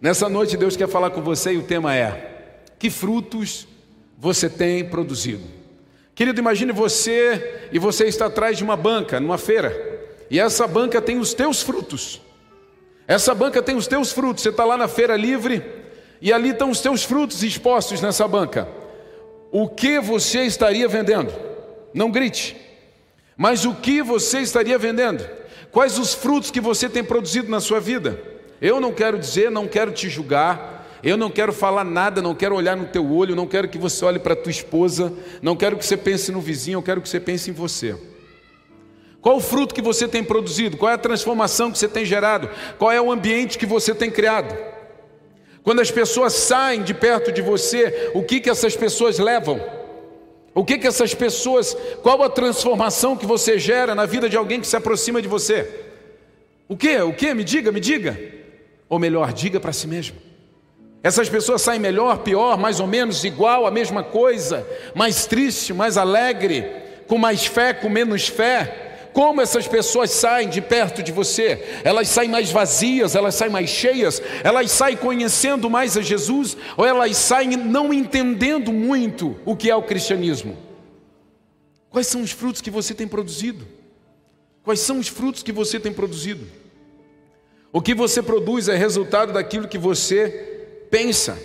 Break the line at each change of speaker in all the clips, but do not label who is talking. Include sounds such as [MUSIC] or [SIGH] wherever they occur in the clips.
Nessa noite Deus quer falar com você e o tema é: que frutos você tem produzido? Querido, imagine você e você está atrás de uma banca, numa feira, e essa banca tem os teus frutos. Essa banca tem os teus frutos. Você está lá na feira livre e ali estão os teus frutos expostos nessa banca. O que você estaria vendendo? Não grite. Mas o que você estaria vendendo? Quais os frutos que você tem produzido na sua vida? Eu não quero dizer, não quero te julgar, eu não quero falar nada, não quero olhar no teu olho, não quero que você olhe para tua esposa, não quero que você pense no vizinho, eu quero que você pense em você. Qual o fruto que você tem produzido? Qual é a transformação que você tem gerado? Qual é o ambiente que você tem criado? Quando as pessoas saem de perto de você, o que que essas pessoas levam? O que que essas pessoas, qual a transformação que você gera na vida de alguém que se aproxima de você? O que? O que? Me diga, me diga. Ou melhor, diga para si mesmo. Essas pessoas saem melhor, pior, mais ou menos igual, a mesma coisa, mais triste, mais alegre, com mais fé, com menos fé. Como essas pessoas saem de perto de você? Elas saem mais vazias, elas saem mais cheias, elas saem conhecendo mais a Jesus, ou elas saem não entendendo muito o que é o cristianismo? Quais são os frutos que você tem produzido? Quais são os frutos que você tem produzido? O que você produz é resultado daquilo que você pensa.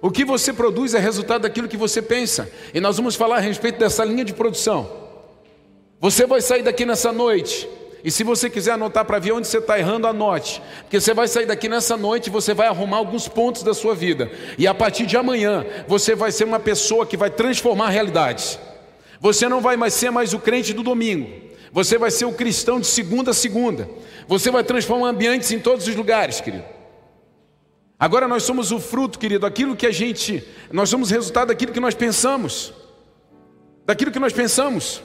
O que você produz é resultado daquilo que você pensa. E nós vamos falar a respeito dessa linha de produção. Você vai sair daqui nessa noite. E se você quiser anotar para ver onde você está errando, anote. Porque você vai sair daqui nessa noite você vai arrumar alguns pontos da sua vida. E a partir de amanhã, você vai ser uma pessoa que vai transformar a realidade. Você não vai mais ser mais o crente do domingo. Você vai ser o cristão de segunda a segunda. Você vai transformar ambientes em todos os lugares, querido. Agora nós somos o fruto, querido, aquilo que a gente, nós somos resultado daquilo que nós pensamos. Daquilo que nós pensamos.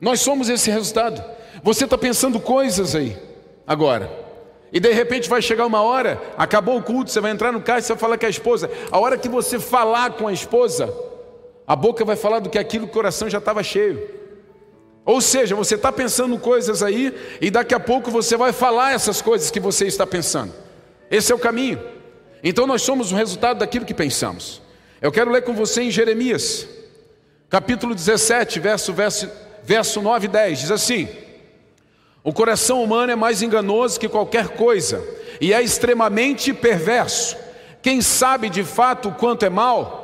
Nós somos esse resultado. Você está pensando coisas aí, agora. E de repente vai chegar uma hora, acabou o culto, você vai entrar no carro e você vai falar com a esposa. A hora que você falar com a esposa, a boca vai falar do que aquilo que o coração já estava cheio. Ou seja, você está pensando coisas aí e daqui a pouco você vai falar essas coisas que você está pensando. Esse é o caminho. Então nós somos o resultado daquilo que pensamos. Eu quero ler com você em Jeremias, capítulo 17, verso, verso verso 9 e 10, diz assim: O coração humano é mais enganoso que qualquer coisa e é extremamente perverso. Quem sabe de fato o quanto é mal?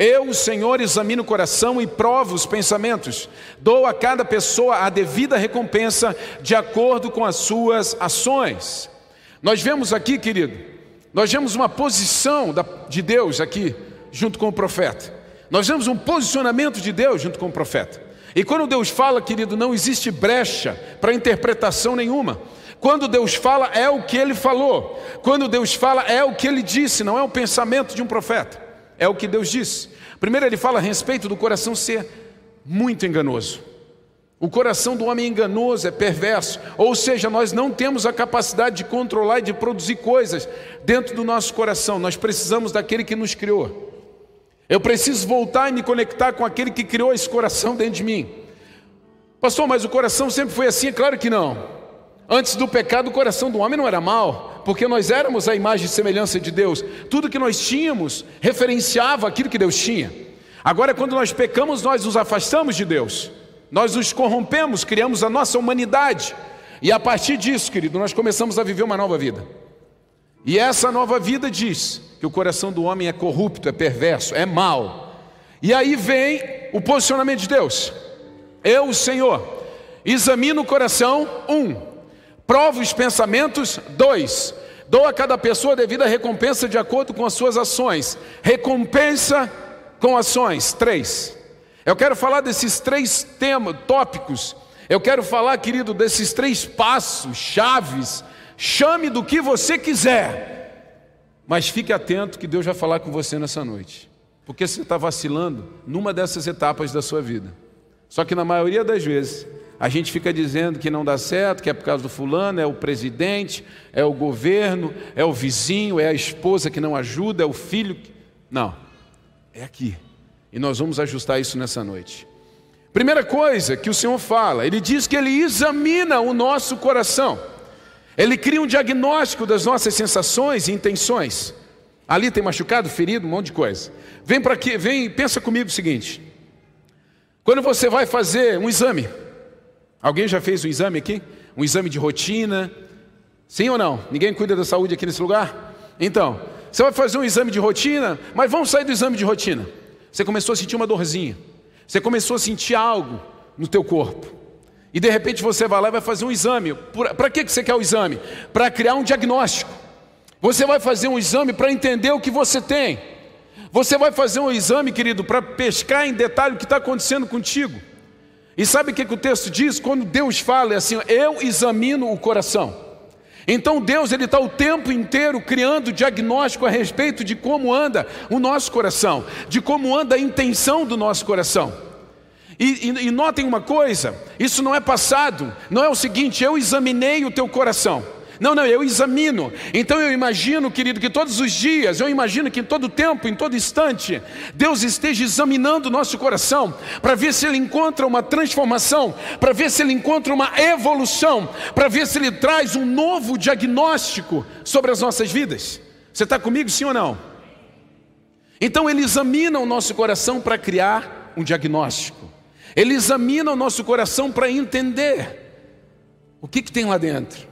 Eu, o Senhor, examino o coração e provo os pensamentos. Dou a cada pessoa a devida recompensa de acordo com as suas ações. Nós vemos aqui, querido, nós vemos uma posição de Deus aqui, junto com o profeta. Nós vemos um posicionamento de Deus junto com o profeta. E quando Deus fala, querido, não existe brecha para interpretação nenhuma. Quando Deus fala, é o que ele falou. Quando Deus fala, é o que ele disse, não é o pensamento de um profeta. É o que Deus disse. Primeiro, ele fala a respeito do coração ser muito enganoso. O coração do homem é enganoso, é perverso. Ou seja, nós não temos a capacidade de controlar e de produzir coisas dentro do nosso coração. Nós precisamos daquele que nos criou. Eu preciso voltar e me conectar com aquele que criou esse coração dentro de mim. Pastor, mas o coração sempre foi assim? É claro que não. Antes do pecado, o coração do homem não era mal, porque nós éramos a imagem e semelhança de Deus. Tudo que nós tínhamos referenciava aquilo que Deus tinha. Agora, quando nós pecamos, nós nos afastamos de Deus, nós nos corrompemos, criamos a nossa humanidade, e a partir disso, querido, nós começamos a viver uma nova vida. E essa nova vida diz que o coração do homem é corrupto, é perverso, é mau. E aí vem o posicionamento de Deus. Eu, o Senhor, examino o coração, um, provo os pensamentos, dois, dou a cada pessoa a devida recompensa de acordo com as suas ações. Recompensa com ações, três. Eu quero falar desses três temas, tópicos. Eu quero falar, querido, desses três passos, chaves Chame do que você quiser, mas fique atento que Deus vai falar com você nessa noite, porque você está vacilando numa dessas etapas da sua vida. Só que na maioria das vezes, a gente fica dizendo que não dá certo, que é por causa do fulano, é o presidente, é o governo, é o vizinho, é a esposa que não ajuda, é o filho. Não, é aqui. E nós vamos ajustar isso nessa noite. Primeira coisa que o Senhor fala, Ele diz que Ele examina o nosso coração. Ele cria um diagnóstico das nossas sensações e intenções. Ali tem machucado, ferido, um monte de coisa. Vem para aqui, vem, pensa comigo o seguinte. Quando você vai fazer um exame, alguém já fez um exame aqui? Um exame de rotina? Sim ou não? Ninguém cuida da saúde aqui nesse lugar? Então, você vai fazer um exame de rotina, mas vamos sair do exame de rotina. Você começou a sentir uma dorzinha. Você começou a sentir algo no teu corpo. E de repente você vai lá e vai fazer um exame. Para que você quer o exame? Para criar um diagnóstico. Você vai fazer um exame para entender o que você tem. Você vai fazer um exame, querido, para pescar em detalhe o que está acontecendo contigo. E sabe o que, que o texto diz? Quando Deus fala é assim: Eu examino o coração. Então Deus ele está o tempo inteiro criando diagnóstico a respeito de como anda o nosso coração, de como anda a intenção do nosso coração. E, e, e notem uma coisa: isso não é passado, não é o seguinte, eu examinei o teu coração. Não, não, eu examino. Então eu imagino, querido, que todos os dias, eu imagino que em todo tempo, em todo instante, Deus esteja examinando o nosso coração para ver se ele encontra uma transformação, para ver se ele encontra uma evolução, para ver se ele traz um novo diagnóstico sobre as nossas vidas. Você está comigo, sim ou não? Então ele examina o nosso coração para criar um diagnóstico. Ele examina o nosso coração para entender o que, que tem lá dentro.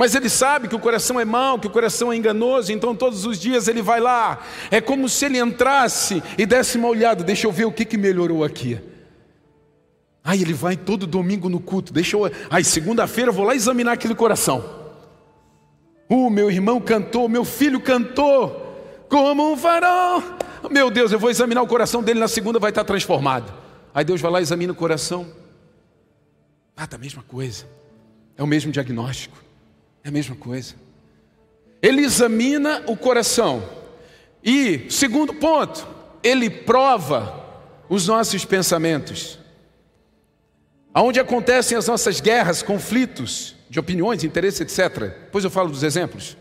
Mas ele sabe que o coração é mau, que o coração é enganoso, então todos os dias ele vai lá. É como se ele entrasse e desse uma olhada, deixa eu ver o que, que melhorou aqui. Aí ele vai todo domingo no culto, deixa eu. Aí segunda-feira eu vou lá examinar aquele coração. O meu irmão cantou, meu filho cantou, como um farol. Meu Deus, eu vou examinar o coração dele na segunda, vai estar transformado. Aí Deus vai lá e examina o coração. Ah, tá a mesma coisa. É o mesmo diagnóstico. É a mesma coisa. Ele examina o coração. E, segundo ponto, ele prova os nossos pensamentos. Aonde acontecem as nossas guerras, conflitos de opiniões, interesses, etc. Depois eu falo dos exemplos.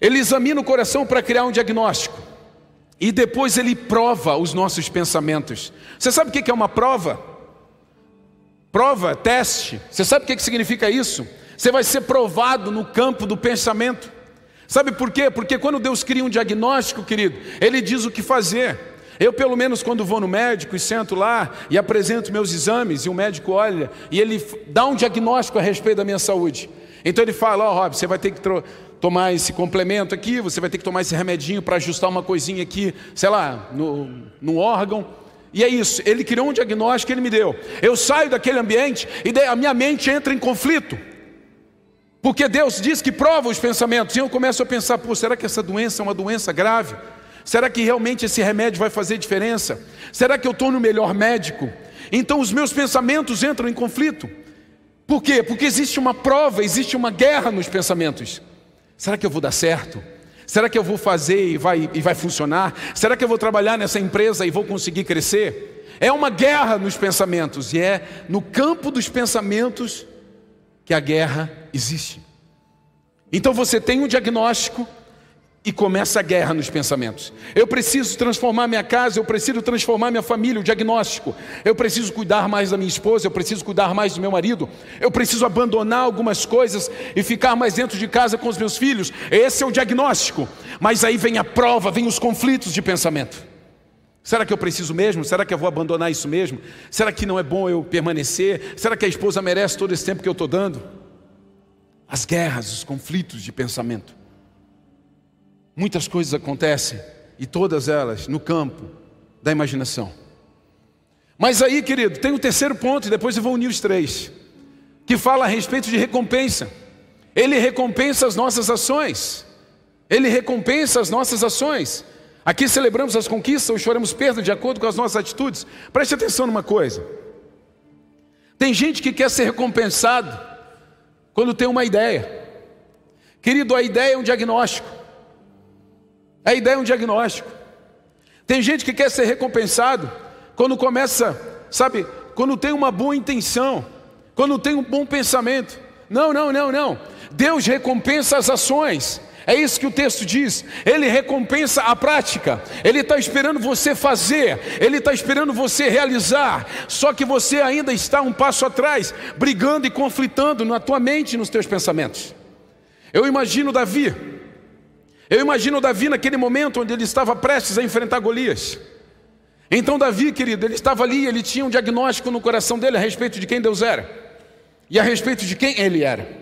Ele examina o coração para criar um diagnóstico. E depois ele prova os nossos pensamentos. Você sabe o que é uma prova? Prova, teste. Você sabe o que significa isso? Você vai ser provado no campo do pensamento. Sabe por quê? Porque quando Deus cria um diagnóstico, querido, Ele diz o que fazer. Eu, pelo menos, quando vou no médico e sento lá e apresento meus exames, e o médico olha e ele dá um diagnóstico a respeito da minha saúde. Então ele fala: Ó, oh, Rob, você vai ter que tomar esse complemento aqui, você vai ter que tomar esse remedinho para ajustar uma coisinha aqui, sei lá, no, no órgão. E é isso, ele criou um diagnóstico que ele me deu. Eu saio daquele ambiente e a minha mente entra em conflito. Porque Deus diz que prova os pensamentos. E eu começo a pensar: pô, será que essa doença é uma doença grave? Será que realmente esse remédio vai fazer diferença? Será que eu estou no melhor médico? Então os meus pensamentos entram em conflito. Por quê? Porque existe uma prova, existe uma guerra nos pensamentos. Será que eu vou dar certo? Será que eu vou fazer e vai, e vai funcionar? Será que eu vou trabalhar nessa empresa e vou conseguir crescer? É uma guerra nos pensamentos, e é no campo dos pensamentos que a guerra existe. Então você tem um diagnóstico e começa a guerra nos pensamentos. Eu preciso transformar minha casa, eu preciso transformar minha família, o diagnóstico. Eu preciso cuidar mais da minha esposa, eu preciso cuidar mais do meu marido. Eu preciso abandonar algumas coisas e ficar mais dentro de casa com os meus filhos. Esse é o diagnóstico. Mas aí vem a prova, vem os conflitos de pensamento. Será que eu preciso mesmo? Será que eu vou abandonar isso mesmo? Será que não é bom eu permanecer? Será que a esposa merece todo esse tempo que eu estou dando? As guerras, os conflitos de pensamento. Muitas coisas acontecem e todas elas no campo da imaginação. Mas aí, querido, tem o terceiro ponto e depois eu vou unir os três, que fala a respeito de recompensa. Ele recompensa as nossas ações. Ele recompensa as nossas ações. Aqui celebramos as conquistas ou choramos perda de acordo com as nossas atitudes. Preste atenção numa coisa. Tem gente que quer ser recompensado quando tem uma ideia. Querido, a ideia é um diagnóstico. A ideia é um diagnóstico. Tem gente que quer ser recompensado quando começa, sabe, quando tem uma boa intenção, quando tem um bom pensamento. Não, não, não, não. Deus recompensa as ações. É isso que o texto diz. Ele recompensa a prática. Ele está esperando você fazer. Ele está esperando você realizar. Só que você ainda está um passo atrás, brigando e conflitando na tua mente nos teus pensamentos. Eu imagino Davi. Eu imagino Davi naquele momento onde ele estava prestes a enfrentar Golias. Então, Davi, querido, ele estava ali, ele tinha um diagnóstico no coração dele a respeito de quem Deus era e a respeito de quem ele era.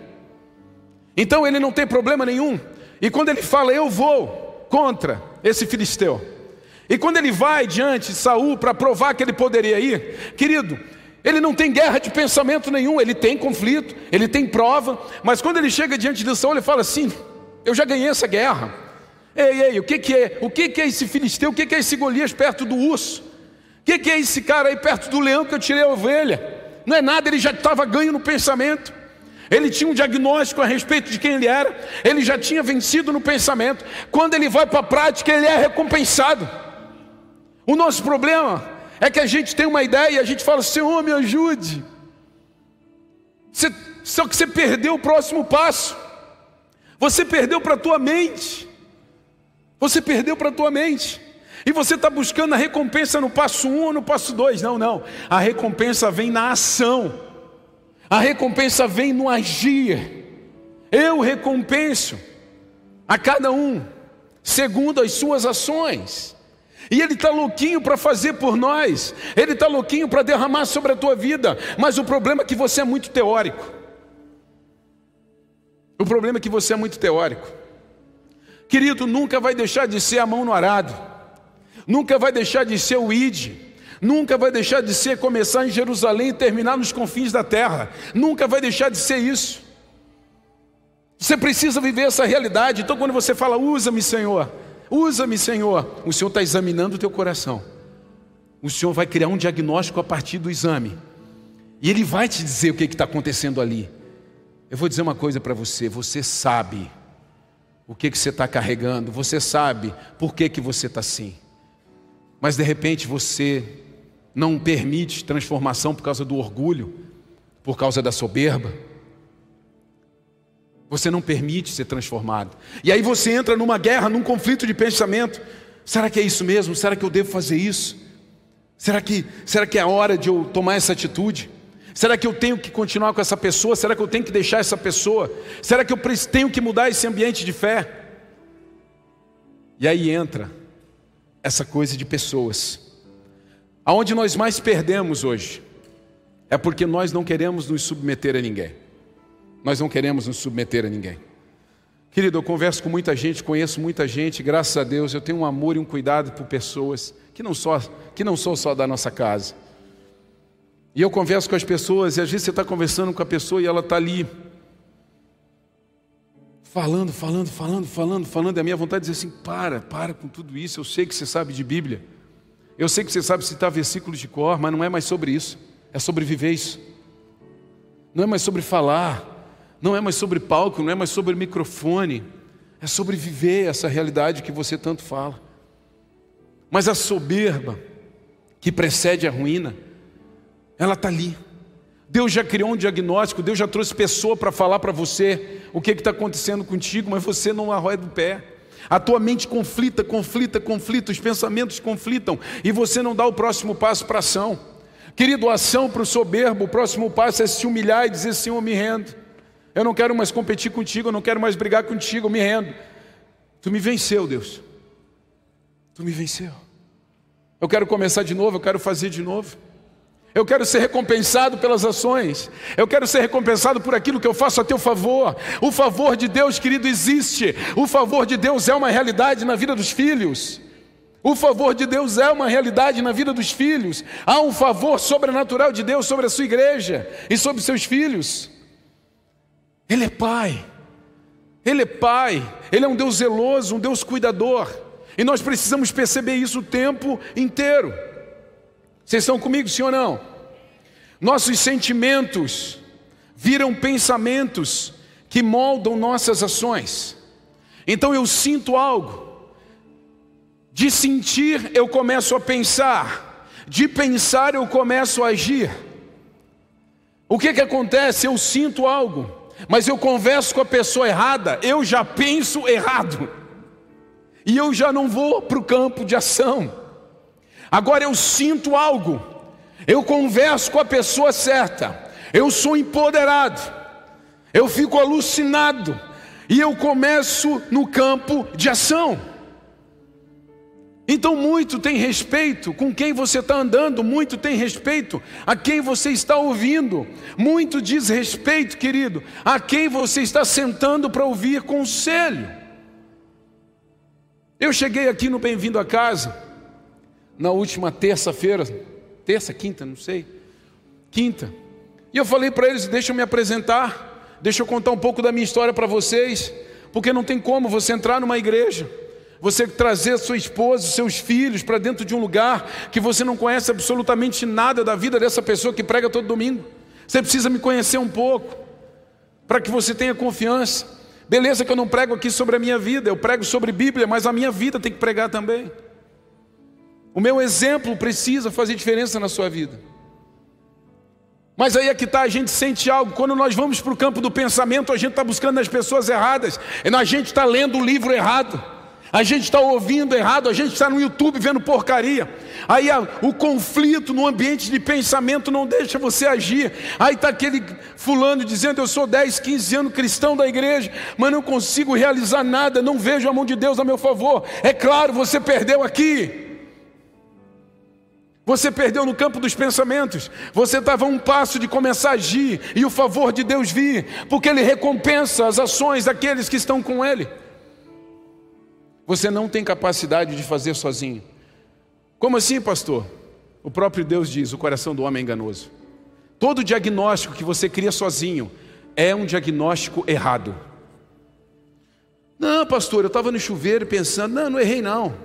Então, ele não tem problema nenhum. E quando ele fala, eu vou contra esse filisteu, e quando ele vai diante de Saul para provar que ele poderia ir, querido, ele não tem guerra de pensamento nenhum, ele tem conflito, ele tem prova, mas quando ele chega diante de Saul, ele fala assim: Eu já ganhei essa guerra. Ei, ei, o que, que é? O que, que é esse filisteu? O que, que é esse Golias perto do urso? O que, que é esse cara aí perto do leão que eu tirei a ovelha? Não é nada, ele já estava ganho no pensamento. Ele tinha um diagnóstico a respeito de quem ele era, ele já tinha vencido no pensamento. Quando ele vai para a prática, ele é recompensado. O nosso problema é que a gente tem uma ideia e a gente fala: Senhor, me ajude. Você, só que você perdeu o próximo passo. Você perdeu para a tua mente. Você perdeu para a tua mente. E você está buscando a recompensa no passo 1 um ou no passo 2. Não, não. A recompensa vem na ação. A recompensa vem no agir. Eu recompenso a cada um, segundo as suas ações. E Ele está louquinho para fazer por nós, Ele está louquinho para derramar sobre a tua vida, mas o problema é que você é muito teórico. O problema é que você é muito teórico. Querido, nunca vai deixar de ser a mão no arado, nunca vai deixar de ser o id, nunca vai deixar de ser começar em Jerusalém e terminar nos confins da terra, nunca vai deixar de ser isso. Você precisa viver essa realidade. Então, quando você fala, usa-me, Senhor, Usa-me, Senhor. O Senhor está examinando o teu coração. O Senhor vai criar um diagnóstico a partir do exame. E Ele vai te dizer o que está acontecendo ali. Eu vou dizer uma coisa para você: você sabe o que, que você está carregando, você sabe por que, que você está assim. Mas de repente você não permite transformação por causa do orgulho, por causa da soberba você não permite ser transformado. E aí você entra numa guerra, num conflito de pensamento. Será que é isso mesmo? Será que eu devo fazer isso? Será que, será que é a hora de eu tomar essa atitude? Será que eu tenho que continuar com essa pessoa? Será que eu tenho que deixar essa pessoa? Será que eu tenho que mudar esse ambiente de fé? E aí entra essa coisa de pessoas. Aonde nós mais perdemos hoje é porque nós não queremos nos submeter a ninguém. Nós não queremos nos submeter a ninguém. Querido, eu converso com muita gente, conheço muita gente, graças a Deus, eu tenho um amor e um cuidado por pessoas que não, só, que não são só da nossa casa. E eu converso com as pessoas, e às vezes você está conversando com a pessoa e ela está ali, falando, falando, falando, falando, falando, e a minha vontade é dizer assim: para, para com tudo isso, eu sei que você sabe de Bíblia, eu sei que você sabe citar versículos de cor, mas não é mais sobre isso, é sobre viver isso, não é mais sobre falar, não é mais sobre palco, não é mais sobre microfone, é sobre viver essa realidade que você tanto fala. Mas a soberba que precede a ruína, ela está ali. Deus já criou um diagnóstico, Deus já trouxe pessoa para falar para você o que está acontecendo contigo, mas você não arroia do pé. A tua mente conflita, conflita, conflita, os pensamentos conflitam e você não dá o próximo passo para ação. Querido, ação para o soberbo, o próximo passo é se humilhar e dizer: Senhor, me rendo. Eu não quero mais competir contigo, eu não quero mais brigar contigo, eu me rendo. Tu me venceu, Deus. Tu me venceu. Eu quero começar de novo, eu quero fazer de novo. Eu quero ser recompensado pelas ações. Eu quero ser recompensado por aquilo que eu faço a teu favor. O favor de Deus, querido, existe. O favor de Deus é uma realidade na vida dos filhos. O favor de Deus é uma realidade na vida dos filhos. Há um favor sobrenatural de Deus sobre a sua igreja e sobre seus filhos. Ele é Pai. Ele é Pai. Ele é um Deus zeloso, um Deus cuidador. E nós precisamos perceber isso o tempo inteiro. Vocês estão comigo, sim ou não? Nossos sentimentos viram pensamentos que moldam nossas ações. Então eu sinto algo. De sentir, eu começo a pensar. De pensar, eu começo a agir. O que, que acontece? Eu sinto algo mas eu converso com a pessoa errada, eu já penso errado, e eu já não vou para o campo de ação. Agora eu sinto algo, eu converso com a pessoa certa, eu sou empoderado, eu fico alucinado, E eu começo no campo de ação. Então, muito tem respeito com quem você está andando, muito tem respeito a quem você está ouvindo, muito diz respeito, querido, a quem você está sentando para ouvir conselho. Eu cheguei aqui no Bem-vindo a Casa, na última terça-feira, terça, quinta, não sei, quinta, e eu falei para eles: deixa eu me apresentar, deixa eu contar um pouco da minha história para vocês, porque não tem como você entrar numa igreja você trazer sua esposa, seus filhos para dentro de um lugar que você não conhece absolutamente nada da vida dessa pessoa que prega todo domingo. Você precisa me conhecer um pouco, para que você tenha confiança. Beleza, que eu não prego aqui sobre a minha vida, eu prego sobre Bíblia, mas a minha vida tem que pregar também. O meu exemplo precisa fazer diferença na sua vida. Mas aí é que está, a gente sente algo. Quando nós vamos para o campo do pensamento, a gente está buscando as pessoas erradas, a gente está lendo o livro errado. A gente está ouvindo errado, a gente está no YouTube vendo porcaria. Aí a, o conflito no ambiente de pensamento não deixa você agir. Aí está aquele fulano dizendo: Eu sou 10, 15 anos cristão da igreja, mas não consigo realizar nada, não vejo a mão de Deus a meu favor. É claro, você perdeu aqui. Você perdeu no campo dos pensamentos. Você estava a um passo de começar a agir e o favor de Deus vir, porque Ele recompensa as ações daqueles que estão com Ele você não tem capacidade de fazer sozinho. Como assim, pastor? O próprio Deus diz: o coração do homem é enganoso. Todo diagnóstico que você cria sozinho é um diagnóstico errado. Não, pastor, eu estava no chuveiro pensando, não, não errei não.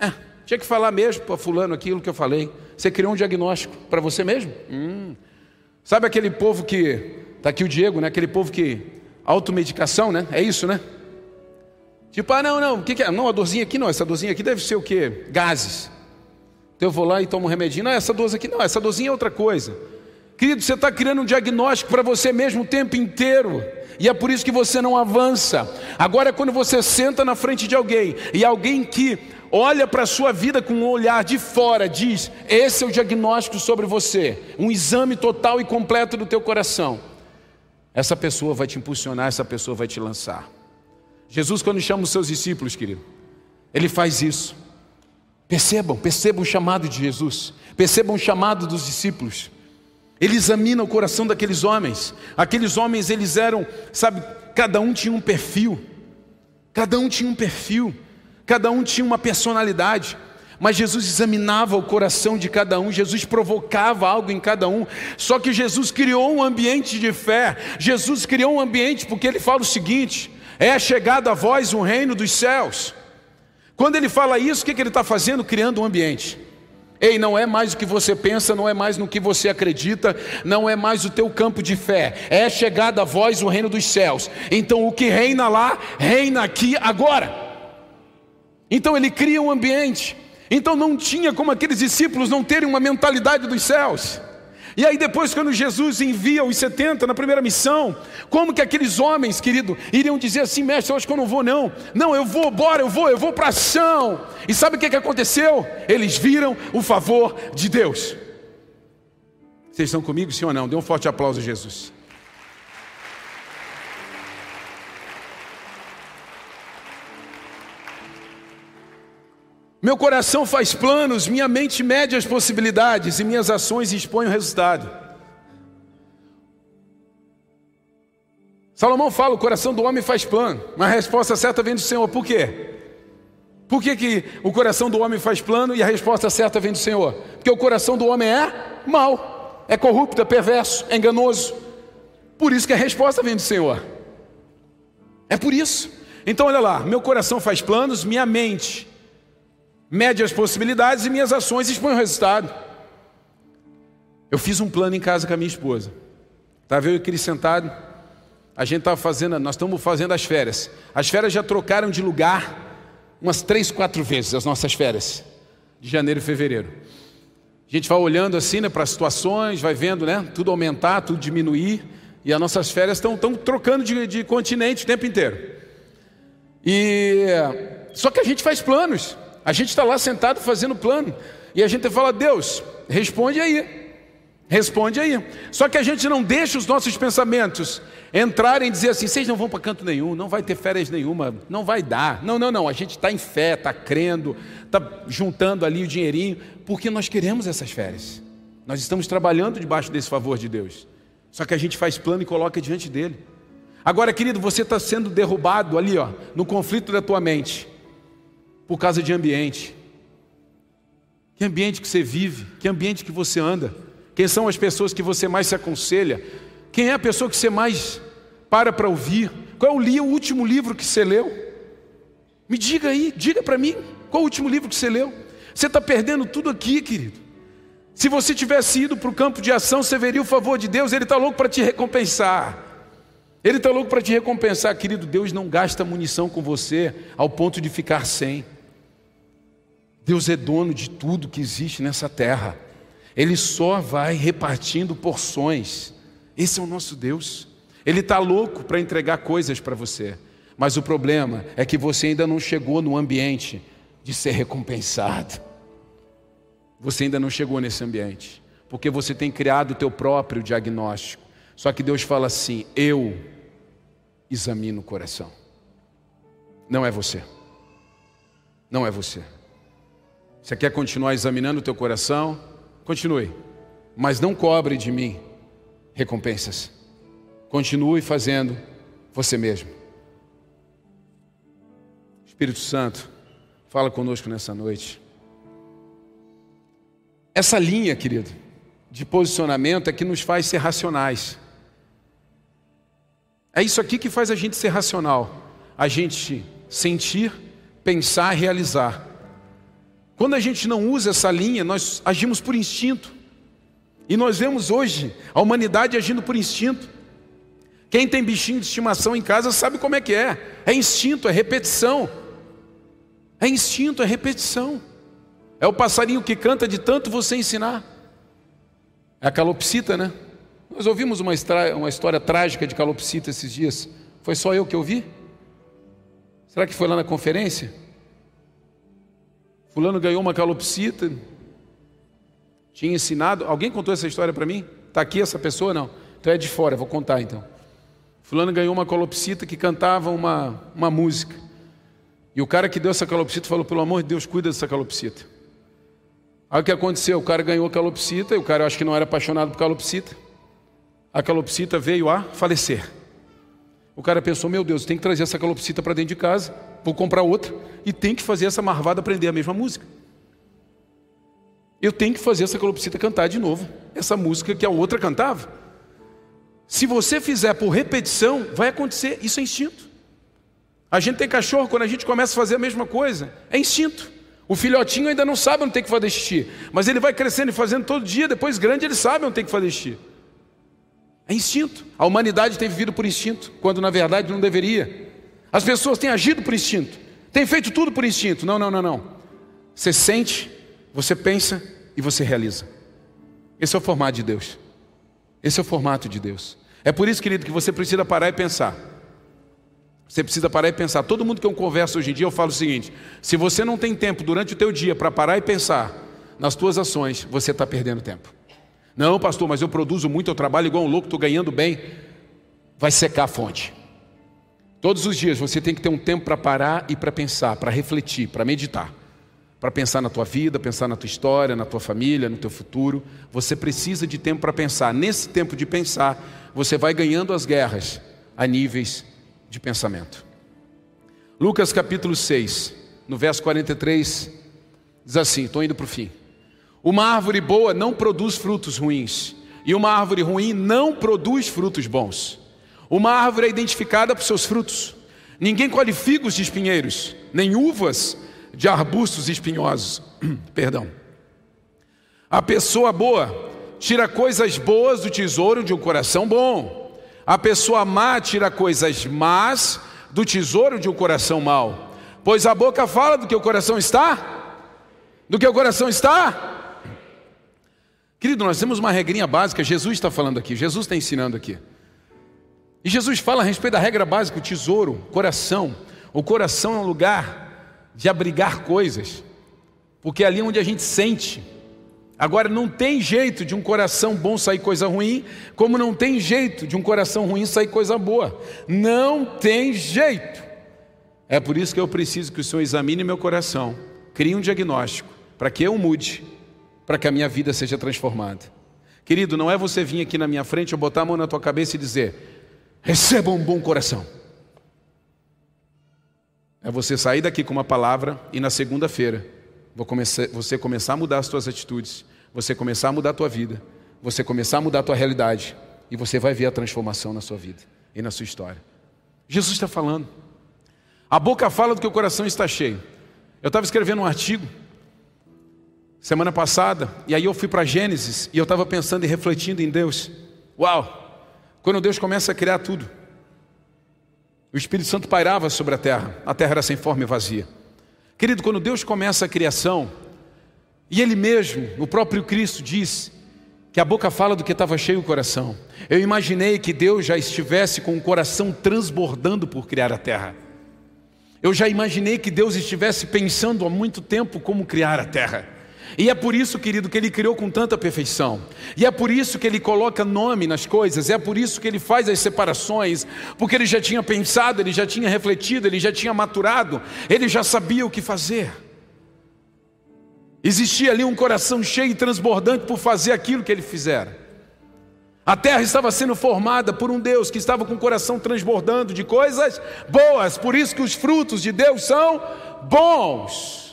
É, tinha que falar mesmo para fulano aquilo que eu falei. Você criou um diagnóstico para você mesmo? Hum. Sabe aquele povo que, está aqui o Diego, né? aquele povo que, automedicação, né? É isso, né? Tipo, ah, não, não, o que, que é? Não, a dorzinha aqui não, essa dorzinha aqui deve ser o quê? Gases. Então eu vou lá e tomo um remedinho. Não, essa dose aqui não, essa dorzinha é outra coisa. Querido, você está criando um diagnóstico para você mesmo o tempo inteiro. E é por isso que você não avança. Agora, quando você senta na frente de alguém e alguém que olha para a sua vida com um olhar de fora, diz: Esse é o diagnóstico sobre você, um exame total e completo do teu coração. Essa pessoa vai te impulsionar, essa pessoa vai te lançar. Jesus, quando chama os seus discípulos, querido, ele faz isso. Percebam, percebam o chamado de Jesus, percebam o chamado dos discípulos. Ele examina o coração daqueles homens. Aqueles homens, eles eram, sabe, cada um tinha um perfil, cada um tinha um perfil, cada um tinha uma personalidade. Mas Jesus examinava o coração de cada um, Jesus provocava algo em cada um. Só que Jesus criou um ambiente de fé. Jesus criou um ambiente porque ele fala o seguinte: é chegado a vós o reino dos céus. Quando ele fala isso, o que, que ele está fazendo? Criando um ambiente. Ei, não é mais o que você pensa, não é mais no que você acredita, não é mais o teu campo de fé. É chegado a vós o reino dos céus. Então o que reina lá, reina aqui agora. Então ele cria um ambiente. Então não tinha como aqueles discípulos não terem uma mentalidade dos céus. E aí depois quando Jesus envia os 70 na primeira missão, como que aqueles homens, querido, iriam dizer assim, mestre, eu acho que eu não vou não. Não, eu vou, bora, eu vou, eu vou para ação. E sabe o que, que aconteceu? Eles viram o favor de Deus. Vocês estão comigo, sim ou não? Dê um forte aplauso a Jesus. Meu coração faz planos, minha mente mede as possibilidades e minhas ações expõem o resultado. Salomão fala: o coração do homem faz plano, mas a resposta certa vem do Senhor. Por quê? Por que, que o coração do homem faz plano e a resposta certa vem do Senhor? Porque o coração do homem é mau, é corrupto, é perverso, é enganoso. Por isso que a resposta vem do Senhor. É por isso. Então, olha lá: meu coração faz planos, minha mente mede as possibilidades e minhas ações expõem o resultado. Eu fiz um plano em casa com a minha esposa. Estava eu e Cris sentado. A gente estava fazendo, nós estamos fazendo as férias. As férias já trocaram de lugar umas três, quatro vezes as nossas férias, de janeiro e fevereiro. A gente vai olhando assim né, para as situações, vai vendo né, tudo aumentar, tudo diminuir, e as nossas férias estão, trocando de, de continente o tempo inteiro. E só que a gente faz planos. A gente está lá sentado fazendo plano. E a gente fala, Deus, responde aí. Responde aí. Só que a gente não deixa os nossos pensamentos entrarem e dizer assim: vocês não vão para canto nenhum, não vai ter férias nenhuma, não vai dar. Não, não, não. A gente está em fé, está crendo, está juntando ali o dinheirinho, porque nós queremos essas férias. Nós estamos trabalhando debaixo desse favor de Deus. Só que a gente faz plano e coloca diante dele. Agora, querido, você está sendo derrubado ali, ó, no conflito da tua mente, por causa de ambiente. Que ambiente que você vive? Que ambiente que você anda? Quem são as pessoas que você mais se aconselha? Quem é a pessoa que você mais para para ouvir? Qual é o, último livro que você leu? Me diga aí, diga para mim, qual é o último livro que você leu? Você está perdendo tudo aqui, querido. Se você tivesse ido para o campo de ação, você veria o favor de Deus, Ele está louco para te recompensar. Ele está louco para te recompensar, querido. Deus não gasta munição com você ao ponto de ficar sem. Deus é dono de tudo que existe nessa terra. Ele só vai repartindo porções. Esse é o nosso Deus. Ele está louco para entregar coisas para você. Mas o problema é que você ainda não chegou no ambiente de ser recompensado. Você ainda não chegou nesse ambiente. Porque você tem criado o teu próprio diagnóstico. Só que Deus fala assim: eu examino o coração. Não é você. Não é você. Você quer continuar examinando o teu coração? Continue, mas não cobre de mim recompensas. Continue fazendo você mesmo. Espírito Santo, fala conosco nessa noite. Essa linha, querido, de posicionamento é que nos faz ser racionais. É isso aqui que faz a gente ser racional. A gente sentir, pensar, realizar. Quando a gente não usa essa linha, nós agimos por instinto. E nós vemos hoje a humanidade agindo por instinto. Quem tem bichinho de estimação em casa sabe como é que é. É instinto, é repetição. É instinto, é repetição. É o passarinho que canta de tanto você ensinar. É a calopsita, né? Nós ouvimos uma, uma história trágica de calopsita esses dias. Foi só eu que ouvi? Será que foi lá na conferência? Fulano ganhou uma calopsita, tinha ensinado. Alguém contou essa história para mim? Está aqui essa pessoa? Não. Então é de fora, vou contar então. Fulano ganhou uma calopsita que cantava uma, uma música. E o cara que deu essa calopsita falou: pelo amor de Deus, cuida dessa calopsita. Aí o que aconteceu? O cara ganhou a calopsita, e o cara eu acho que não era apaixonado por calopsita. A calopsita veio a falecer. O cara pensou: meu Deus, tem que trazer essa calopsita para dentro de casa vou comprar outra e tem que fazer essa marvada aprender a mesma música. Eu tenho que fazer essa calopsita cantar de novo, essa música que a outra cantava. Se você fizer por repetição, vai acontecer, isso é instinto. A gente tem cachorro, quando a gente começa a fazer a mesma coisa, é instinto. O filhotinho ainda não sabe onde tem que fazer xixi, mas ele vai crescendo e fazendo todo dia, depois grande ele sabe onde tem que fazer xixi. É instinto. A humanidade tem vivido por instinto, quando na verdade não deveria. As pessoas têm agido por instinto, têm feito tudo por instinto. Não, não, não, não. Você sente, você pensa e você realiza. Esse é o formato de Deus. Esse é o formato de Deus. É por isso, querido, que você precisa parar e pensar. Você precisa parar e pensar. Todo mundo que eu converso hoje em dia, eu falo o seguinte: se você não tem tempo durante o teu dia para parar e pensar nas tuas ações, você está perdendo tempo. Não, pastor, mas eu produzo muito, eu trabalho igual um louco, estou ganhando bem. Vai secar a fonte. Todos os dias você tem que ter um tempo para parar e para pensar, para refletir, para meditar. Para pensar na tua vida, pensar na tua história, na tua família, no teu futuro. Você precisa de tempo para pensar. Nesse tempo de pensar, você vai ganhando as guerras a níveis de pensamento. Lucas capítulo 6, no verso 43, diz assim: estou indo para o fim. Uma árvore boa não produz frutos ruins, e uma árvore ruim não produz frutos bons. Uma árvore é identificada por seus frutos. Ninguém colhe figos de espinheiros, nem uvas de arbustos espinhosos. [CLEARS THROAT] Perdão. A pessoa boa tira coisas boas do tesouro de um coração bom. A pessoa má tira coisas más do tesouro de um coração mau. Pois a boca fala do que o coração está? Do que o coração está? Querido, nós temos uma regrinha básica, Jesus está falando aqui, Jesus está ensinando aqui. E Jesus fala a respeito da regra básica, o tesouro, coração. O coração é um lugar de abrigar coisas, porque é ali onde a gente sente, Agora, não tem jeito de um coração bom sair coisa ruim, como não tem jeito de um coração ruim sair coisa boa. Não tem jeito. É por isso que eu preciso que o Senhor examine meu coração, crie um diagnóstico, para que eu mude, para que a minha vida seja transformada. Querido, não é você vir aqui na minha frente, eu botar a mão na tua cabeça e dizer: receba um bom coração. É você sair daqui com uma palavra e na segunda-feira você começar a mudar as suas atitudes, você começar a mudar a tua vida, você começar a mudar a tua realidade e você vai ver a transformação na sua vida e na sua história. Jesus está falando. A boca fala do que o coração está cheio. Eu estava escrevendo um artigo semana passada e aí eu fui para Gênesis e eu estava pensando e refletindo em Deus. Uau! Quando Deus começa a criar tudo, o Espírito Santo pairava sobre a terra, a terra era sem forma e vazia. Querido, quando Deus começa a criação, e Ele mesmo, o próprio Cristo, diz que a boca fala do que estava cheio o coração. Eu imaginei que Deus já estivesse com o coração transbordando por criar a terra. Eu já imaginei que Deus estivesse pensando há muito tempo como criar a terra. E é por isso, querido, que Ele criou com tanta perfeição. E é por isso que Ele coloca nome nas coisas. É por isso que Ele faz as separações. Porque Ele já tinha pensado, Ele já tinha refletido, Ele já tinha maturado. Ele já sabia o que fazer. Existia ali um coração cheio e transbordante por fazer aquilo que Ele fizera. A terra estava sendo formada por um Deus que estava com o coração transbordando de coisas boas. Por isso que os frutos de Deus são bons.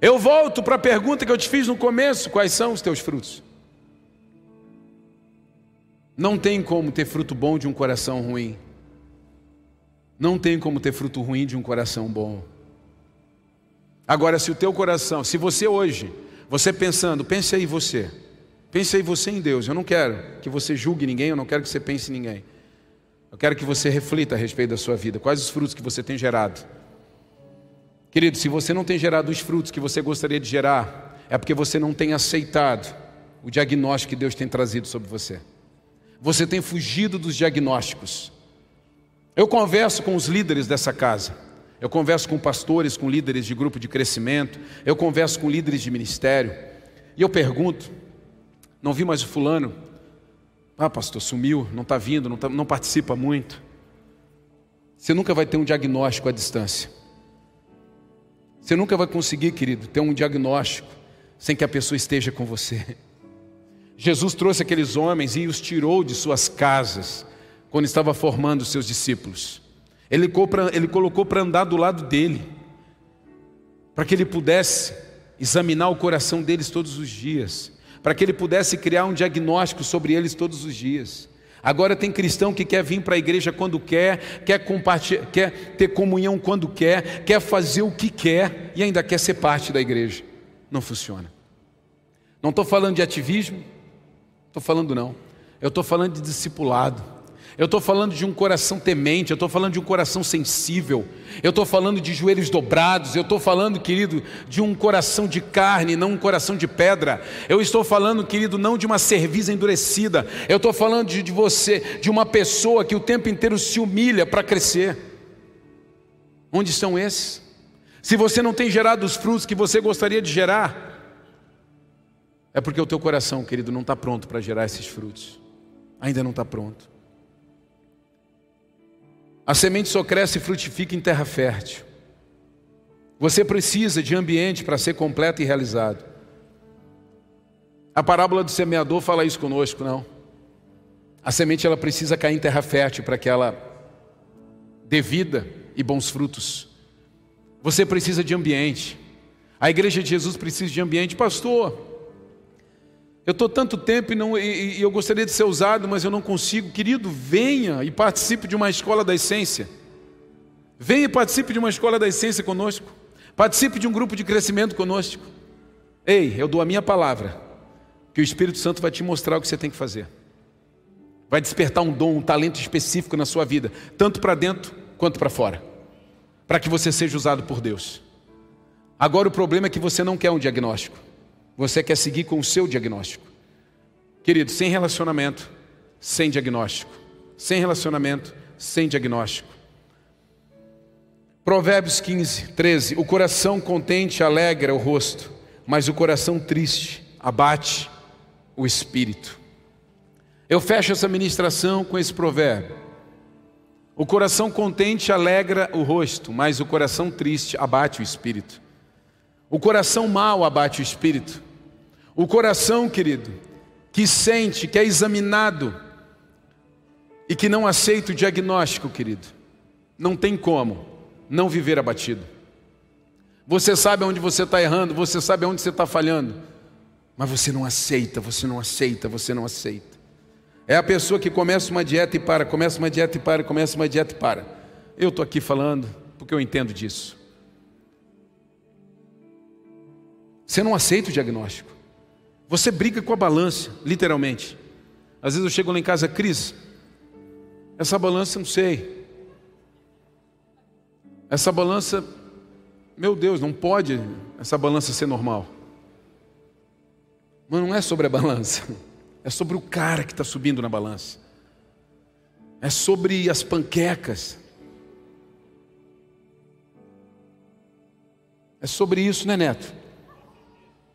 Eu volto para a pergunta que eu te fiz no começo: quais são os teus frutos? Não tem como ter fruto bom de um coração ruim. Não tem como ter fruto ruim de um coração bom. Agora, se o teu coração, se você hoje, você pensando, pense aí você, pense aí você em Deus. Eu não quero que você julgue ninguém, eu não quero que você pense em ninguém. Eu quero que você reflita a respeito da sua vida. Quais os frutos que você tem gerado? Querido, se você não tem gerado os frutos que você gostaria de gerar, é porque você não tem aceitado o diagnóstico que Deus tem trazido sobre você. Você tem fugido dos diagnósticos. Eu converso com os líderes dessa casa. Eu converso com pastores, com líderes de grupo de crescimento. Eu converso com líderes de ministério. E eu pergunto: não vi mais o fulano? Ah, pastor, sumiu, não está vindo, não, tá, não participa muito. Você nunca vai ter um diagnóstico à distância. Você nunca vai conseguir, querido, ter um diagnóstico sem que a pessoa esteja com você. [LAUGHS] Jesus trouxe aqueles homens e os tirou de suas casas quando estava formando seus discípulos. Ele colocou para andar do lado dele, para que ele pudesse examinar o coração deles todos os dias, para que ele pudesse criar um diagnóstico sobre eles todos os dias. Agora tem cristão que quer vir para a igreja quando quer, quer compartilhar, quer ter comunhão quando quer, quer fazer o que quer e ainda quer ser parte da igreja. Não funciona. Não estou falando de ativismo, estou falando não. Eu estou falando de discipulado. Eu estou falando de um coração temente, eu estou falando de um coração sensível, eu estou falando de joelhos dobrados, eu estou falando, querido, de um coração de carne, não um coração de pedra. Eu estou falando, querido, não de uma cerviz endurecida. Eu estou falando de, de você, de uma pessoa que o tempo inteiro se humilha para crescer. Onde estão esses? Se você não tem gerado os frutos que você gostaria de gerar, é porque o teu coração, querido, não está pronto para gerar esses frutos. Ainda não está pronto. A semente só cresce e frutifica em terra fértil. Você precisa de ambiente para ser completo e realizado. A parábola do semeador fala isso conosco, não. A semente ela precisa cair em terra fértil para que ela dê vida e bons frutos. Você precisa de ambiente. A igreja de Jesus precisa de ambiente, pastor. Eu estou tanto tempo e, não, e, e eu gostaria de ser usado, mas eu não consigo. Querido, venha e participe de uma escola da essência. Venha e participe de uma escola da essência conosco. Participe de um grupo de crescimento conosco. Ei, eu dou a minha palavra, que o Espírito Santo vai te mostrar o que você tem que fazer. Vai despertar um dom, um talento específico na sua vida, tanto para dentro quanto para fora, para que você seja usado por Deus. Agora o problema é que você não quer um diagnóstico. Você quer seguir com o seu diagnóstico. Querido, sem relacionamento, sem diagnóstico. Sem relacionamento, sem diagnóstico. Provérbios 15, 13. O coração contente alegra o rosto, mas o coração triste abate o espírito. Eu fecho essa ministração com esse provérbio. O coração contente alegra o rosto, mas o coração triste abate o espírito. O coração mau abate o espírito. O coração, querido, que sente, que é examinado e que não aceita o diagnóstico, querido, não tem como não viver abatido. Você sabe onde você está errando, você sabe onde você está falhando, mas você não aceita, você não aceita, você não aceita. É a pessoa que começa uma dieta e para, começa uma dieta e para, começa uma dieta e para. Eu estou aqui falando porque eu entendo disso. Você não aceita o diagnóstico. Você briga com a balança, literalmente. Às vezes eu chego lá em casa, Cris, essa balança não sei. Essa balança, meu Deus, não pode essa balança ser normal. Mas não é sobre a balança, [LAUGHS] é sobre o cara que está subindo na balança. É sobre as panquecas. É sobre isso, né, Neto?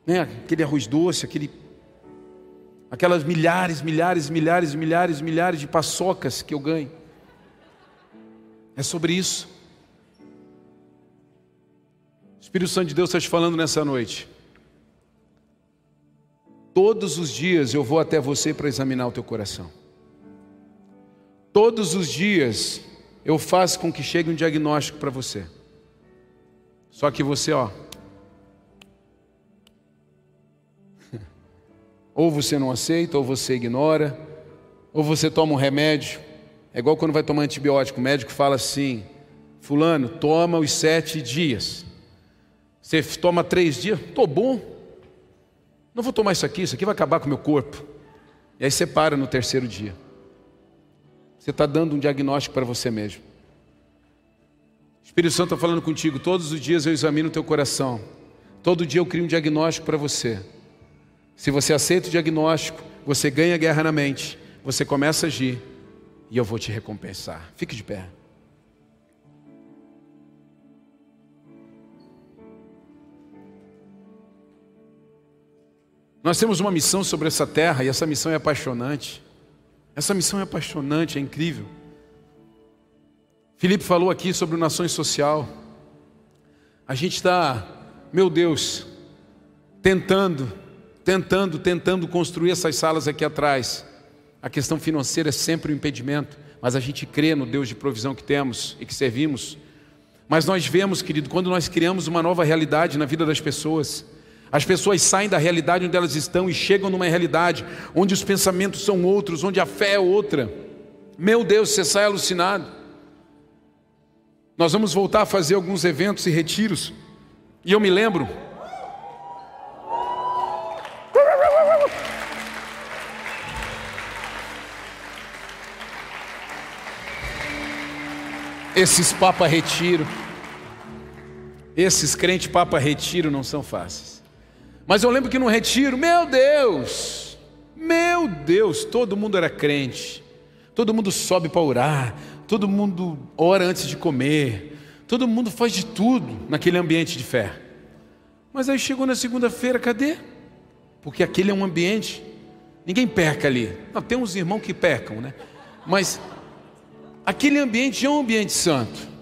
Né? Aquele arroz doce, aquele, aquelas milhares, milhares, milhares, milhares, milhares de paçocas que eu ganho. É sobre isso. O Espírito Santo de Deus está te falando nessa noite. Todos os dias eu vou até você para examinar o teu coração. Todos os dias eu faço com que chegue um diagnóstico para você. Só que você, ó, Ou você não aceita, ou você ignora, ou você toma um remédio. É igual quando vai tomar antibiótico, o médico fala assim: Fulano, toma os sete dias. Você toma três dias, estou bom. Não vou tomar isso aqui, isso aqui vai acabar com o meu corpo. E aí você para no terceiro dia. Você está dando um diagnóstico para você mesmo. O Espírito Santo está falando contigo, todos os dias eu examino o teu coração. Todo dia eu crio um diagnóstico para você. Se você aceita o diagnóstico, você ganha guerra na mente, você começa a agir e eu vou te recompensar. Fique de pé. Nós temos uma missão sobre essa terra e essa missão é apaixonante. Essa missão é apaixonante, é incrível. Felipe falou aqui sobre o Nações Social. A gente está, meu Deus, tentando tentando, tentando construir essas salas aqui atrás. A questão financeira é sempre um impedimento, mas a gente crê no Deus de provisão que temos e que servimos. Mas nós vemos, querido, quando nós criamos uma nova realidade na vida das pessoas, as pessoas saem da realidade onde elas estão e chegam numa realidade onde os pensamentos são outros, onde a fé é outra. Meu Deus, você sai alucinado. Nós vamos voltar a fazer alguns eventos e retiros. E eu me lembro, Esses papa retiro, esses crente papa retiro não são fáceis. Mas eu lembro que no retiro, meu Deus, meu Deus, todo mundo era crente. Todo mundo sobe para orar, todo mundo ora antes de comer, todo mundo faz de tudo naquele ambiente de fé. Mas aí chegou na segunda-feira, cadê? Porque aquele é um ambiente, ninguém perca ali. Não, tem uns irmãos que percam, né? Mas aquele ambiente é um ambiente santo.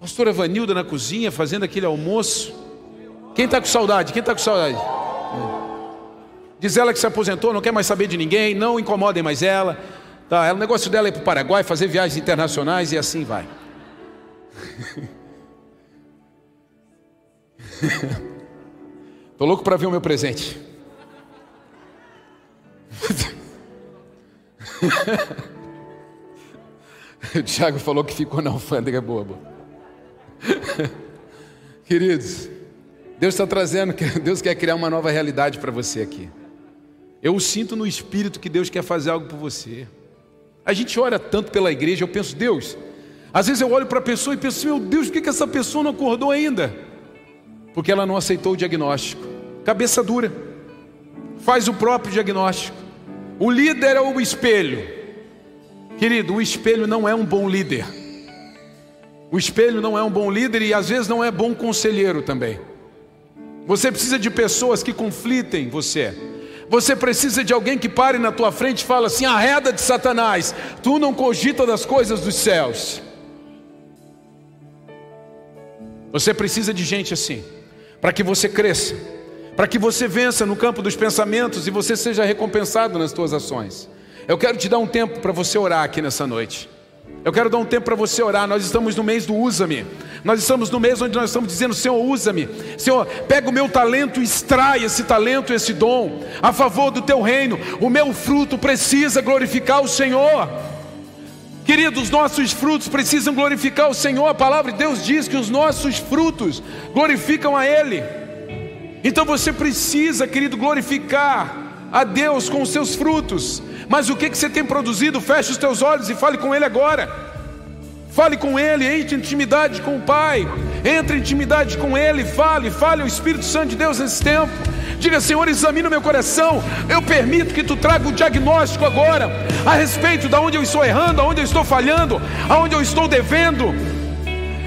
Pastora Vanilda na cozinha, fazendo aquele almoço. Quem está com saudade? Quem está com saudade? Diz ela que se aposentou, não quer mais saber de ninguém, não incomodem mais ela. Tá, o negócio dela é ir para o Paraguai, fazer viagens internacionais e assim vai. [LAUGHS] Estou louco para ver o meu presente. [LAUGHS] [LAUGHS] O Tiago falou que ficou na alfândega bobo. [LAUGHS] Queridos, Deus está trazendo, [LAUGHS] Deus quer criar uma nova realidade para você aqui. Eu sinto no espírito que Deus quer fazer algo por você. A gente ora tanto pela igreja, eu penso, Deus, às vezes eu olho para a pessoa e penso, meu Deus, por que, que essa pessoa não acordou ainda? Porque ela não aceitou o diagnóstico. Cabeça dura, faz o próprio diagnóstico. O líder é o espelho, Querido, o espelho não é um bom líder. O espelho não é um bom líder e às vezes não é bom conselheiro também. Você precisa de pessoas que conflitem você. Você precisa de alguém que pare na tua frente e fala assim: arreda de Satanás, tu não cogita das coisas dos céus. Você precisa de gente assim, para que você cresça, para que você vença no campo dos pensamentos e você seja recompensado nas suas ações. Eu quero te dar um tempo para você orar aqui nessa noite. Eu quero dar um tempo para você orar. Nós estamos no mês do usa-me. Nós estamos no mês onde nós estamos dizendo: Senhor, usa-me. Senhor, pega o meu talento, extrai esse talento, esse dom, a favor do teu reino. O meu fruto precisa glorificar o Senhor. Queridos, nossos frutos precisam glorificar o Senhor. A palavra de Deus diz que os nossos frutos glorificam a Ele. Então você precisa, querido, glorificar a Deus com os seus frutos. Mas o que, que você tem produzido? Feche os teus olhos e fale com Ele agora. Fale com Ele, entre em intimidade com o Pai. Entre em intimidade com Ele, fale, fale ao Espírito Santo de Deus nesse tempo. Diga, Senhor, examina o meu coração. Eu permito que tu traga o diagnóstico agora a respeito de onde eu estou errando, aonde eu estou falhando, aonde eu estou devendo.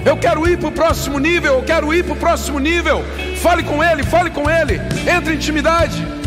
Eu quero ir para o próximo nível, eu quero ir para o próximo nível. Fale com Ele, fale com Ele. Entre em intimidade.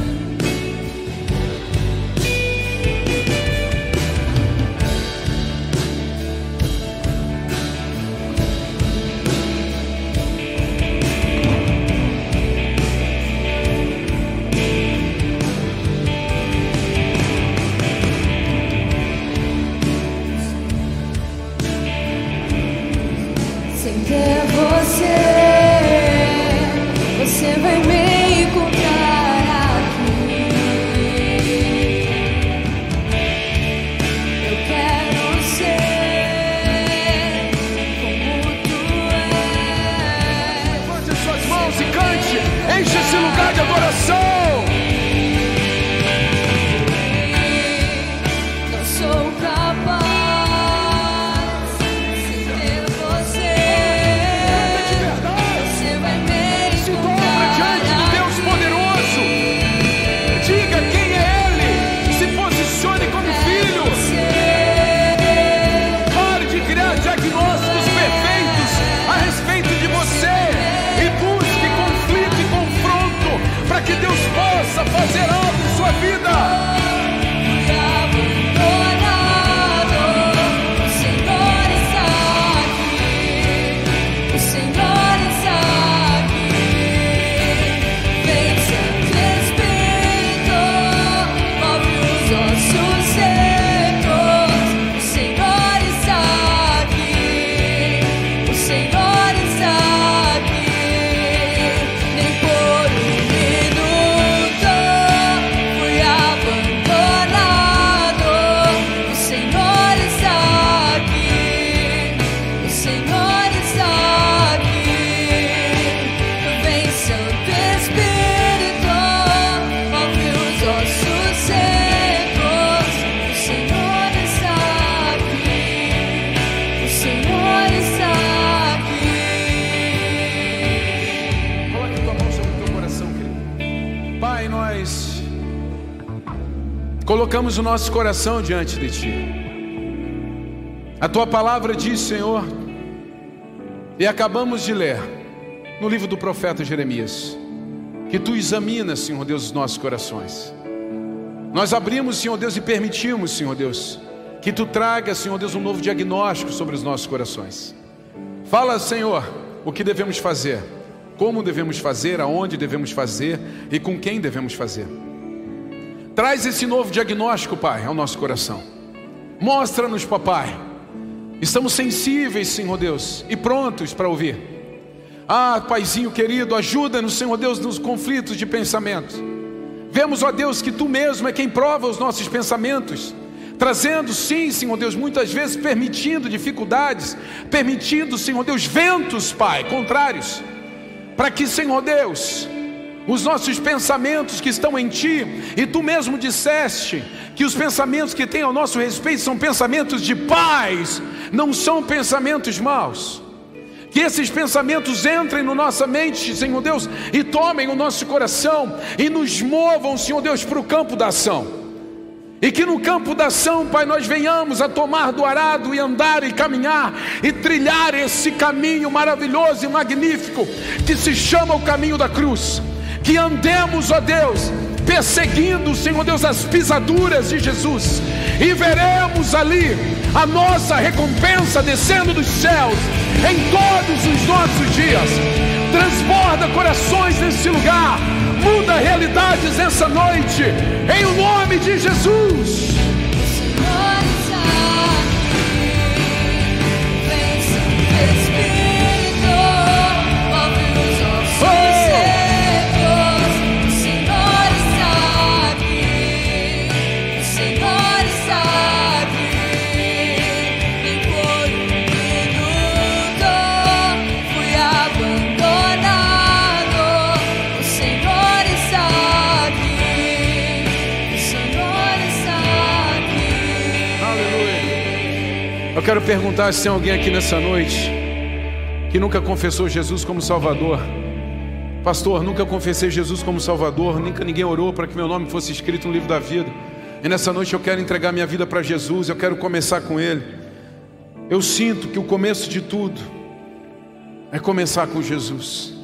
Colocamos o nosso coração diante de Ti. A Tua palavra diz, Senhor, e acabamos de ler no livro do profeta Jeremias, que Tu examinas, Senhor Deus, os nossos corações. Nós abrimos, Senhor Deus, e permitimos, Senhor Deus, que Tu traga, Senhor Deus, um novo diagnóstico sobre os nossos corações. Fala, Senhor, o que devemos fazer, como devemos fazer, aonde devemos fazer e com quem devemos fazer. Traz esse novo diagnóstico, Pai, ao nosso coração. Mostra-nos, papai. Estamos sensíveis, Senhor Deus, e prontos para ouvir. Ah, Paizinho querido, ajuda-nos, Senhor Deus, nos conflitos de pensamento. Vemos, ó Deus, que Tu mesmo é quem prova os nossos pensamentos, trazendo, sim, Senhor Deus, muitas vezes permitindo dificuldades, permitindo, Senhor Deus, ventos, Pai, contrários, para que, Senhor Deus, os nossos pensamentos que estão em Ti, e Tu mesmo disseste que os pensamentos que têm ao nosso respeito são pensamentos de paz, não são pensamentos maus. Que esses pensamentos entrem na nossa mente, Senhor Deus, e tomem o nosso coração e nos movam, Senhor Deus, para o campo da ação. E que no campo da ação, Pai, nós venhamos a tomar do arado e andar e caminhar e trilhar esse caminho maravilhoso e magnífico que se chama o caminho da cruz. Que andemos, ó Deus, perseguindo, Senhor Deus, as pisaduras de Jesus, e veremos ali a nossa recompensa descendo dos céus em todos os nossos dias. Transborda corações nesse lugar muda realidades essa noite, em o nome de Jesus. Eu quero perguntar se tem alguém aqui nessa noite que nunca confessou Jesus como Salvador. Pastor, nunca confessei Jesus como Salvador, nunca ninguém orou para que meu nome fosse escrito no livro da vida. E nessa noite eu quero entregar minha vida para Jesus, eu quero começar com Ele. Eu sinto que o começo de tudo é começar com Jesus.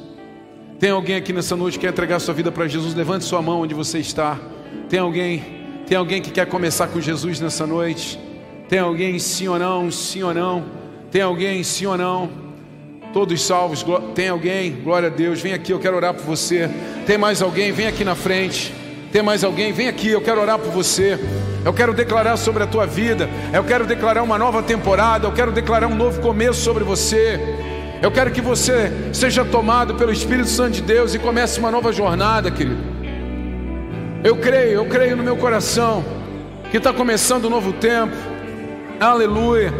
Tem alguém aqui nessa noite que quer entregar sua vida para Jesus? Levante sua mão onde você está. Tem alguém? Tem alguém que quer começar com Jesus nessa noite? Tem alguém sim ou não? Sim ou não? Tem alguém sim ou não? Todos salvos, tem alguém? Glória a Deus, vem aqui, eu quero orar por você. Tem mais alguém? Vem aqui na frente. Tem mais alguém? Vem aqui, eu quero orar por você. Eu quero declarar sobre a tua vida. Eu quero declarar uma nova temporada. Eu quero declarar um novo começo sobre você. Eu quero que você seja tomado pelo Espírito Santo de Deus e comece uma nova jornada, querido. Eu creio, eu creio no meu coração que está começando um novo tempo. Aleluia.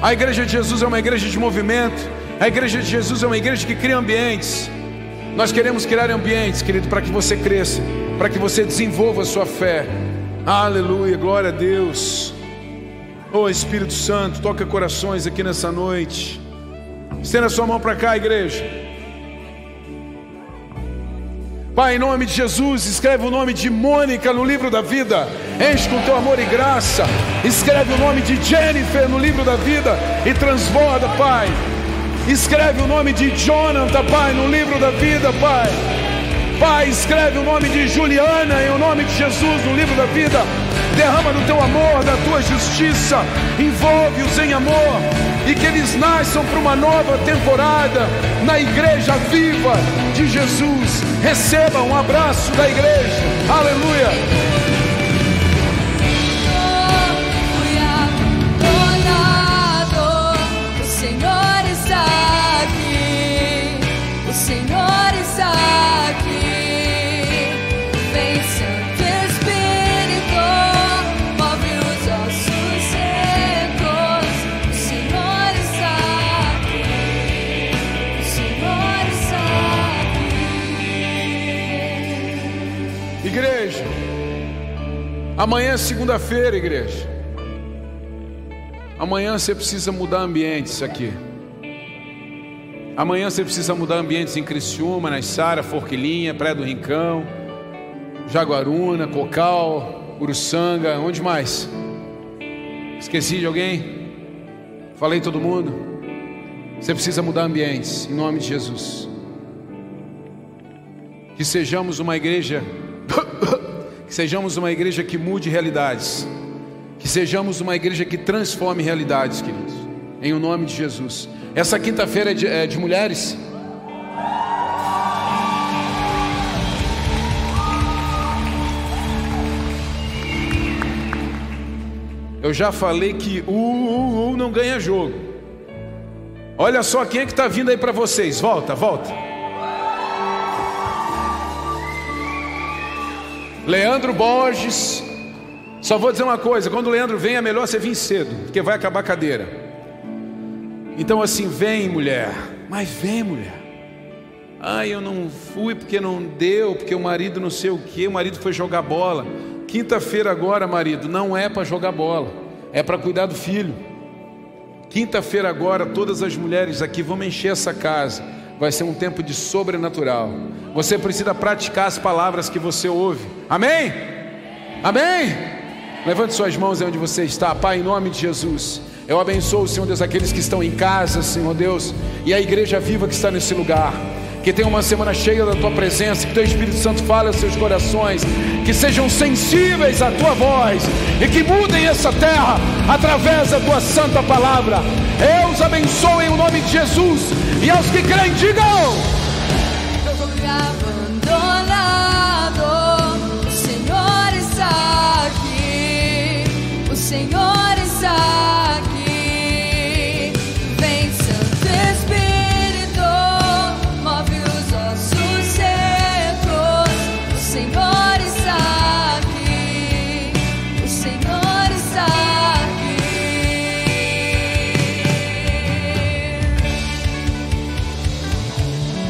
A igreja de Jesus é uma igreja de movimento. A igreja de Jesus é uma igreja que cria ambientes. Nós queremos criar ambientes, querido, para que você cresça, para que você desenvolva a sua fé. Aleluia, glória a Deus. Oh Espírito Santo, toca corações aqui nessa noite. Estenda sua mão para cá, igreja. Pai, em nome de Jesus, escreve o nome de Mônica no livro da vida. Enche com teu amor e graça. Escreve o nome de Jennifer no livro da vida e transborda, Pai. Escreve o nome de Jonathan, Pai, no livro da vida, Pai. Pai, escreve o nome de Juliana em o nome de Jesus no livro da vida. Derrama no teu amor, da tua justiça. Envolve-os em amor e que eles nasçam para uma nova temporada na igreja viva de Jesus. Receba um abraço da igreja. Aleluia. Amanhã é segunda-feira, igreja. Amanhã você precisa mudar ambientes aqui. Amanhã você precisa mudar ambientes em Criciúma, na Sara, Forquilinha, Praia do Rincão, Jaguaruna, Cocal, Uruçanga, onde mais? Esqueci de alguém? Falei todo mundo? Você precisa mudar ambientes, em nome de Jesus. Que sejamos uma igreja que sejamos uma igreja que mude realidades, que sejamos uma igreja que transforme realidades, queridos, em o nome de Jesus. Essa quinta-feira é de, é de mulheres. Eu já falei que o uh, uh, uh, não ganha jogo. Olha só quem é que está vindo aí para vocês. Volta, volta. Leandro Borges. Só vou dizer uma coisa: quando o Leandro vem, é melhor você vir cedo, porque vai acabar a cadeira. Então, assim, vem mulher, mas vem mulher. Ai, eu não fui porque não deu, porque o marido não sei o que, o marido foi jogar bola. Quinta-feira agora, marido, não é para jogar bola, é para cuidar do filho. Quinta-feira agora, todas as mulheres aqui vão encher essa casa vai ser um tempo de sobrenatural. Você precisa praticar as palavras que você ouve. Amém? Amém? Levante suas mãos aí onde você está, Pai, em nome de Jesus. Eu abençoo, Senhor Deus, aqueles que estão em casa, Senhor Deus, e a igreja viva que está nesse lugar. Que tenha uma semana cheia da tua presença, que teu Espírito Santo fale aos seus corações, que sejam sensíveis à tua voz e que mudem essa terra através da tua santa palavra. Eu os abençoo em nome de Jesus e aos que creem, digam.
abandonado, o Senhor está aqui, o Senhor